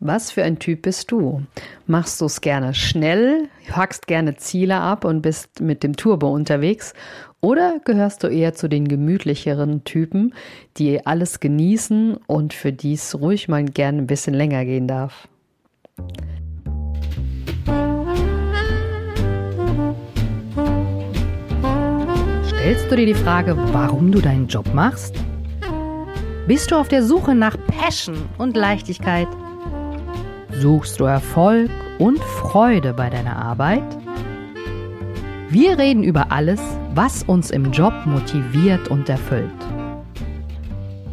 Was für ein Typ bist du? Machst du es gerne schnell, hackst gerne Ziele ab und bist mit dem Turbo unterwegs? Oder gehörst du eher zu den gemütlicheren Typen, die alles genießen und für die es ruhig mal gerne ein bisschen länger gehen darf? Stellst du dir die Frage, warum du deinen Job machst? Bist du auf der Suche nach Passion und Leichtigkeit? Suchst du Erfolg und Freude bei deiner Arbeit? Wir reden über alles, was uns im Job motiviert und erfüllt.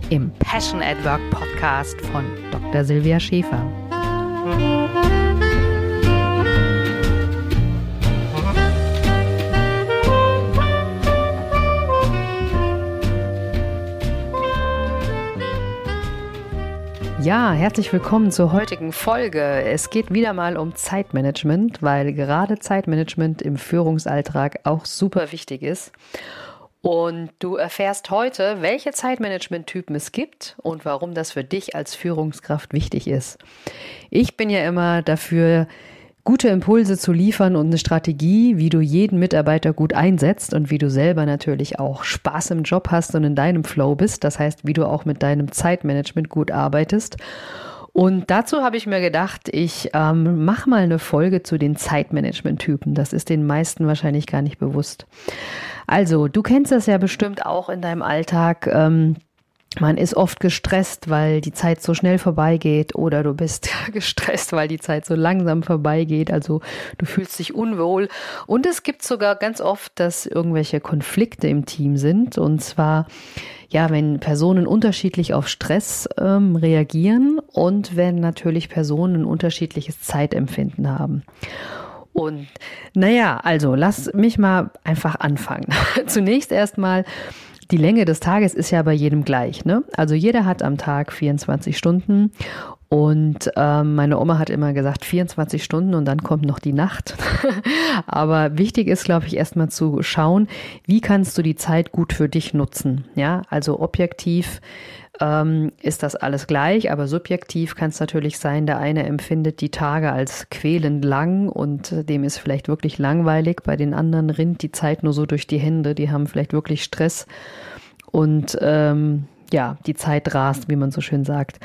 Im Passion at Work Podcast von Dr. Silvia Schäfer. Ja, herzlich willkommen zur heutigen Folge. Es geht wieder mal um Zeitmanagement, weil gerade Zeitmanagement im Führungsalltag auch super wichtig ist. Und du erfährst heute, welche Zeitmanagement-Typen es gibt und warum das für dich als Führungskraft wichtig ist. Ich bin ja immer dafür, gute Impulse zu liefern und eine Strategie, wie du jeden Mitarbeiter gut einsetzt und wie du selber natürlich auch Spaß im Job hast und in deinem Flow bist. Das heißt, wie du auch mit deinem Zeitmanagement gut arbeitest. Und dazu habe ich mir gedacht, ich ähm, mache mal eine Folge zu den Zeitmanagement-Typen. Das ist den meisten wahrscheinlich gar nicht bewusst. Also, du kennst das ja bestimmt auch in deinem Alltag. Ähm, man ist oft gestresst, weil die Zeit so schnell vorbeigeht oder du bist gestresst, weil die Zeit so langsam vorbeigeht. Also du fühlst dich unwohl. Und es gibt sogar ganz oft, dass irgendwelche Konflikte im Team sind. Und zwar, ja, wenn Personen unterschiedlich auf Stress ähm, reagieren und wenn natürlich Personen ein unterschiedliches Zeitempfinden haben. Und naja, also lass mich mal einfach anfangen. Zunächst erstmal die Länge des Tages ist ja bei jedem gleich. Ne? Also jeder hat am Tag 24 Stunden und ähm, meine Oma hat immer gesagt 24 Stunden und dann kommt noch die Nacht. Aber wichtig ist, glaube ich, erstmal zu schauen, wie kannst du die Zeit gut für dich nutzen. Ja, also objektiv ähm, ist das alles gleich, aber subjektiv kann es natürlich sein, der eine empfindet die Tage als quälend lang und dem ist vielleicht wirklich langweilig. Bei den anderen rinnt die Zeit nur so durch die Hände, die haben vielleicht wirklich Stress und ähm, ja, die Zeit rast, wie man so schön sagt.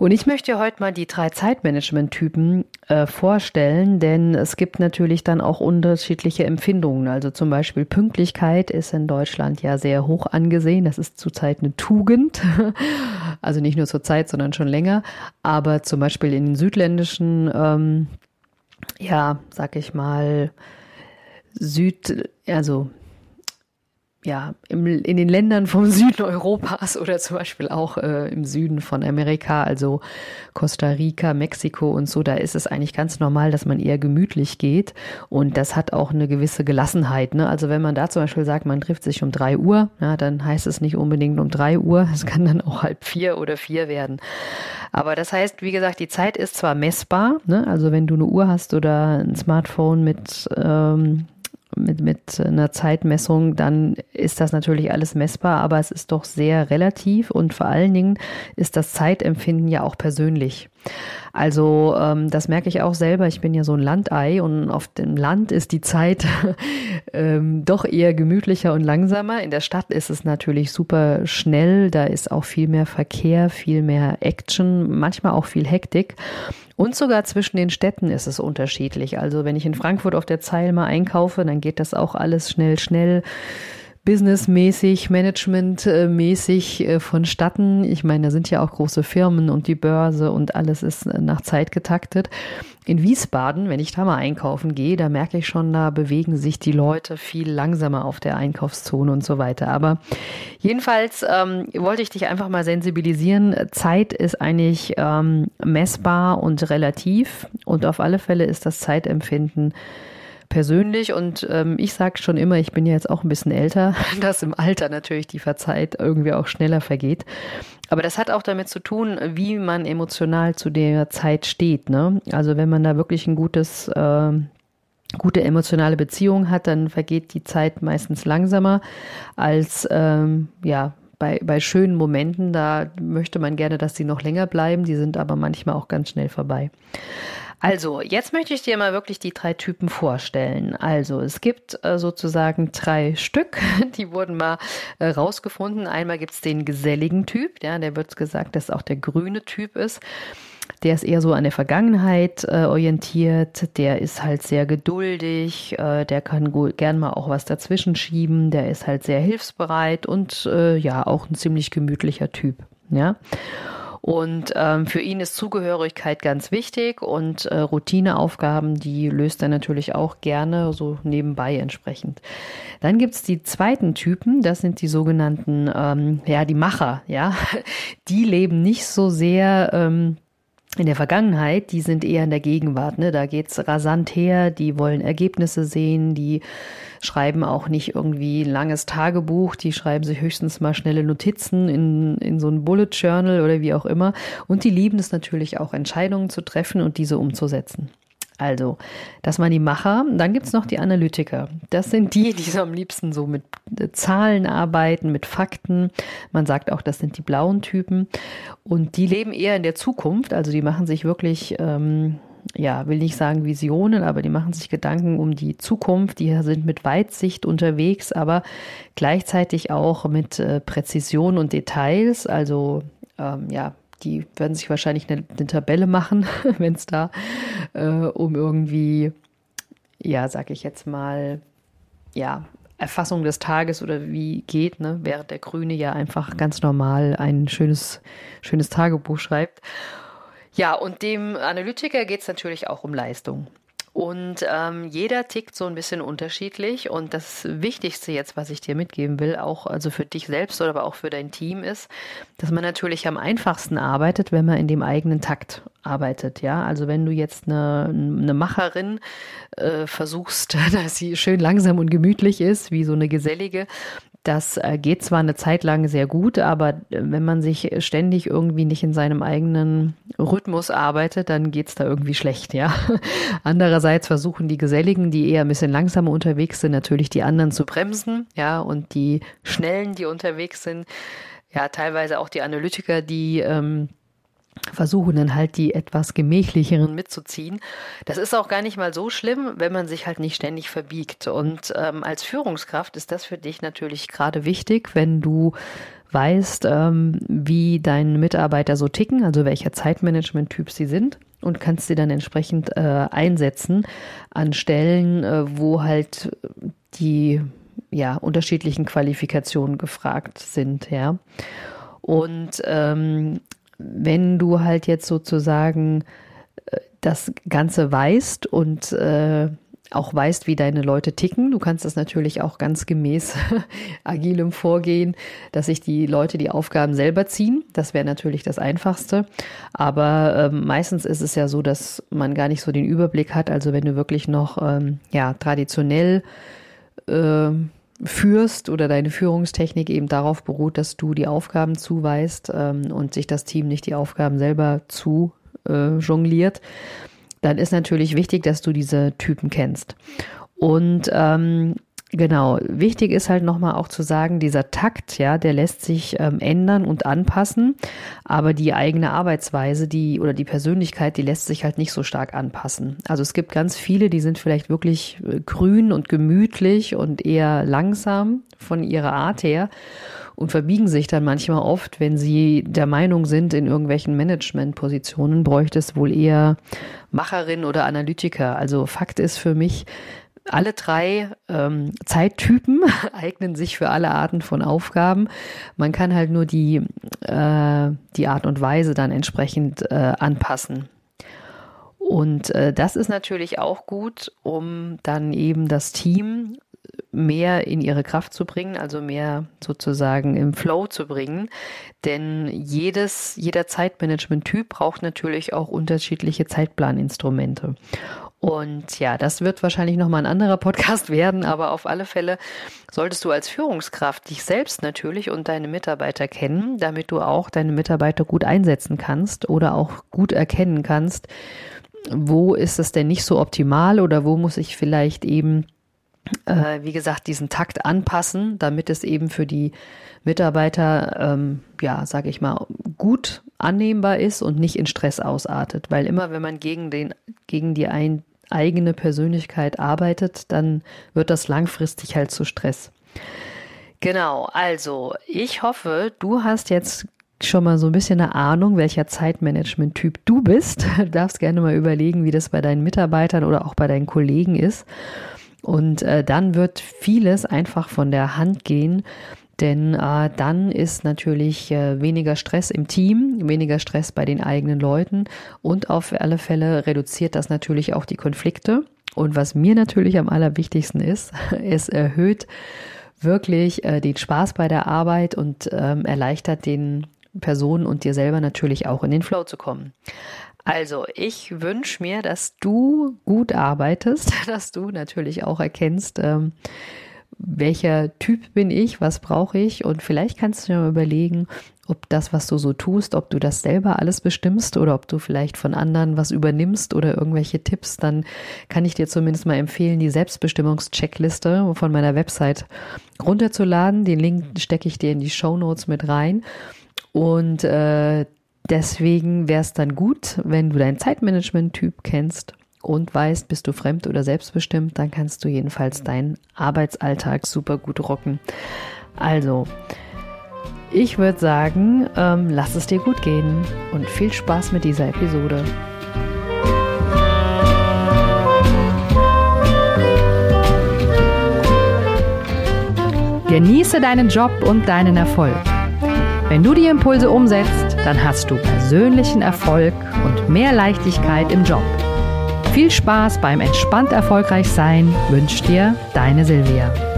Und ich möchte heute mal die drei Zeitmanagement-Typen äh, vorstellen, denn es gibt natürlich dann auch unterschiedliche Empfindungen. Also zum Beispiel Pünktlichkeit ist in Deutschland ja sehr hoch angesehen. Das ist zurzeit eine Tugend. Also nicht nur zur Zeit, sondern schon länger. Aber zum Beispiel in den südländischen, ähm, ja, sag ich mal, Süd, also ja, im, in den Ländern vom Süden Europas oder zum Beispiel auch äh, im Süden von Amerika, also Costa Rica, Mexiko und so, da ist es eigentlich ganz normal, dass man eher gemütlich geht und das hat auch eine gewisse Gelassenheit. Ne? Also wenn man da zum Beispiel sagt, man trifft sich um drei Uhr, ja, dann heißt es nicht unbedingt um drei Uhr, es kann dann auch halb vier oder vier werden. Aber das heißt, wie gesagt, die Zeit ist zwar messbar, ne? also wenn du eine Uhr hast oder ein Smartphone mit ähm, mit, mit einer Zeitmessung, dann ist das natürlich alles messbar, aber es ist doch sehr relativ und vor allen Dingen ist das Zeitempfinden ja auch persönlich. Also ähm, das merke ich auch selber. Ich bin ja so ein Landei und auf dem Land ist die Zeit ähm, doch eher gemütlicher und langsamer. In der Stadt ist es natürlich super schnell. Da ist auch viel mehr Verkehr, viel mehr Action, manchmal auch viel Hektik. Und sogar zwischen den Städten ist es unterschiedlich. Also wenn ich in Frankfurt auf der Zeil mal einkaufe, dann geht das auch alles schnell, schnell businessmäßig, managementmäßig äh, vonstatten. Ich meine, da sind ja auch große Firmen und die Börse und alles ist äh, nach Zeit getaktet. In Wiesbaden, wenn ich da mal einkaufen gehe, da merke ich schon, da bewegen sich die Leute viel langsamer auf der Einkaufszone und so weiter. Aber jedenfalls ähm, wollte ich dich einfach mal sensibilisieren. Zeit ist eigentlich ähm, messbar und relativ und auf alle Fälle ist das Zeitempfinden persönlich und ähm, ich sage schon immer, ich bin ja jetzt auch ein bisschen älter, dass im Alter natürlich die Verzeit irgendwie auch schneller vergeht. Aber das hat auch damit zu tun, wie man emotional zu der Zeit steht. Ne? Also wenn man da wirklich ein gutes äh, gute emotionale Beziehung hat, dann vergeht die Zeit meistens langsamer als ähm, ja bei, bei schönen Momenten, da möchte man gerne, dass sie noch länger bleiben, die sind aber manchmal auch ganz schnell vorbei. Also, jetzt möchte ich dir mal wirklich die drei Typen vorstellen. Also, es gibt äh, sozusagen drei Stück, die wurden mal äh, rausgefunden. Einmal gibt es den geselligen Typ, ja, der wird gesagt, dass auch der grüne Typ ist. Der ist eher so an der Vergangenheit äh, orientiert, der ist halt sehr geduldig, äh, der kann gern mal auch was dazwischen schieben, der ist halt sehr hilfsbereit und äh, ja, auch ein ziemlich gemütlicher Typ. Ja. Und ähm, für ihn ist Zugehörigkeit ganz wichtig und äh, Routineaufgaben, die löst er natürlich auch gerne so nebenbei entsprechend. Dann gibt's die zweiten Typen, das sind die sogenannten, ähm, ja, die Macher, ja. Die leben nicht so sehr. Ähm, in der Vergangenheit, die sind eher in der Gegenwart. Ne? Da geht's rasant her, die wollen Ergebnisse sehen, die schreiben auch nicht irgendwie ein langes Tagebuch, die schreiben sich höchstens mal schnelle Notizen in, in so ein Bullet Journal oder wie auch immer. Und die lieben es natürlich auch, Entscheidungen zu treffen und diese umzusetzen. Also, das waren die Macher. Dann gibt's noch die Analytiker. Das sind die, die so am liebsten so mit Zahlen arbeiten, mit Fakten. Man sagt auch, das sind die blauen Typen. Und die leben eher in der Zukunft. Also die machen sich wirklich, ähm, ja, will nicht sagen Visionen, aber die machen sich Gedanken um die Zukunft. Die sind mit Weitsicht unterwegs, aber gleichzeitig auch mit äh, Präzision und Details. Also ähm, ja, die werden sich wahrscheinlich eine, eine Tabelle machen, wenn es da äh, um irgendwie, ja, sag ich jetzt mal, ja, Erfassung des Tages oder wie geht, ne? während der Grüne ja einfach ganz normal ein schönes, schönes Tagebuch schreibt. Ja, und dem Analytiker geht es natürlich auch um Leistung. Und ähm, jeder tickt so ein bisschen unterschiedlich. Und das Wichtigste jetzt, was ich dir mitgeben will, auch also für dich selbst oder aber auch für dein Team, ist, dass man natürlich am einfachsten arbeitet, wenn man in dem eigenen Takt arbeitet. Ja, also wenn du jetzt eine, eine Macherin äh, versuchst, dass sie schön langsam und gemütlich ist, wie so eine gesellige, das äh, geht zwar eine Zeit lang sehr gut, aber äh, wenn man sich ständig irgendwie nicht in seinem eigenen Rhythmus arbeitet, dann geht's da irgendwie schlecht, ja. Andererseits versuchen die Geselligen, die eher ein bisschen langsamer unterwegs sind, natürlich die anderen zu bremsen, ja, und die Schnellen, die unterwegs sind, ja, teilweise auch die Analytiker, die ähm, versuchen dann halt die etwas gemächlicheren mitzuziehen. Das ist auch gar nicht mal so schlimm, wenn man sich halt nicht ständig verbiegt. Und ähm, als Führungskraft ist das für dich natürlich gerade wichtig, wenn du weißt, ähm, wie deine Mitarbeiter so ticken, also welcher Zeitmanagement-Typ sie sind und kannst sie dann entsprechend äh, einsetzen an Stellen, äh, wo halt die ja unterschiedlichen Qualifikationen gefragt sind, ja. Und ähm, wenn du halt jetzt sozusagen äh, das Ganze weißt und äh, auch weißt, wie deine Leute ticken. Du kannst das natürlich auch ganz gemäß agilem Vorgehen, dass sich die Leute die Aufgaben selber ziehen. Das wäre natürlich das Einfachste. Aber ähm, meistens ist es ja so, dass man gar nicht so den Überblick hat. Also wenn du wirklich noch ähm, ja traditionell äh, führst oder deine Führungstechnik eben darauf beruht, dass du die Aufgaben zuweist ähm, und sich das Team nicht die Aufgaben selber zu äh, jongliert, dann ist natürlich wichtig, dass du diese Typen kennst. Und ähm, Genau, wichtig ist halt nochmal auch zu sagen, dieser Takt, ja, der lässt sich ähm, ändern und anpassen, aber die eigene Arbeitsweise, die oder die Persönlichkeit, die lässt sich halt nicht so stark anpassen. Also es gibt ganz viele, die sind vielleicht wirklich äh, grün und gemütlich und eher langsam von ihrer Art her und verbiegen sich dann manchmal oft, wenn sie der Meinung sind, in irgendwelchen Managementpositionen bräuchte es wohl eher Macherin oder Analytiker. Also Fakt ist für mich, alle drei ähm, Zeittypen eignen sich für alle Arten von Aufgaben. Man kann halt nur die, äh, die Art und Weise dann entsprechend äh, anpassen. Und äh, das ist natürlich auch gut, um dann eben das Team mehr in ihre Kraft zu bringen, also mehr sozusagen im Flow zu bringen. Denn jedes, jeder Zeitmanagement-Typ braucht natürlich auch unterschiedliche Zeitplaninstrumente. Und ja, das wird wahrscheinlich nochmal ein anderer Podcast werden, aber auf alle Fälle solltest du als Führungskraft dich selbst natürlich und deine Mitarbeiter kennen, damit du auch deine Mitarbeiter gut einsetzen kannst oder auch gut erkennen kannst, wo ist es denn nicht so optimal oder wo muss ich vielleicht eben äh, wie gesagt, diesen Takt anpassen, damit es eben für die Mitarbeiter, ähm, ja, sage ich mal, gut annehmbar ist und nicht in Stress ausartet. Weil immer, wenn man gegen, den, gegen die ein, eigene Persönlichkeit arbeitet, dann wird das langfristig halt zu Stress. Genau, also ich hoffe, du hast jetzt schon mal so ein bisschen eine Ahnung, welcher Zeitmanagement-Typ du bist. Du darfst gerne mal überlegen, wie das bei deinen Mitarbeitern oder auch bei deinen Kollegen ist. Und äh, dann wird vieles einfach von der Hand gehen, denn äh, dann ist natürlich äh, weniger Stress im Team, weniger Stress bei den eigenen Leuten und auf alle Fälle reduziert das natürlich auch die Konflikte. Und was mir natürlich am allerwichtigsten ist, es erhöht wirklich äh, den Spaß bei der Arbeit und ähm, erleichtert den Personen und dir selber natürlich auch in den Flow zu kommen. Also, ich wünsche mir, dass du gut arbeitest, dass du natürlich auch erkennst, ähm, welcher Typ bin ich, was brauche ich und vielleicht kannst du dir mal überlegen, ob das, was du so tust, ob du das selber alles bestimmst oder ob du vielleicht von anderen was übernimmst oder irgendwelche Tipps, dann kann ich dir zumindest mal empfehlen, die Selbstbestimmungscheckliste von meiner Website runterzuladen. Den Link stecke ich dir in die Show Notes mit rein. Und äh, deswegen wäre es dann gut, wenn du deinen Zeitmanagement-Typ kennst und weißt, bist du fremd oder selbstbestimmt, dann kannst du jedenfalls deinen Arbeitsalltag super gut rocken. Also, ich würde sagen, ähm, lass es dir gut gehen und viel Spaß mit dieser Episode. Genieße deinen Job und deinen Erfolg. Wenn du die Impulse umsetzt, dann hast du persönlichen Erfolg und mehr Leichtigkeit im Job. Viel Spaß beim entspannt erfolgreich sein wünscht dir deine Silvia.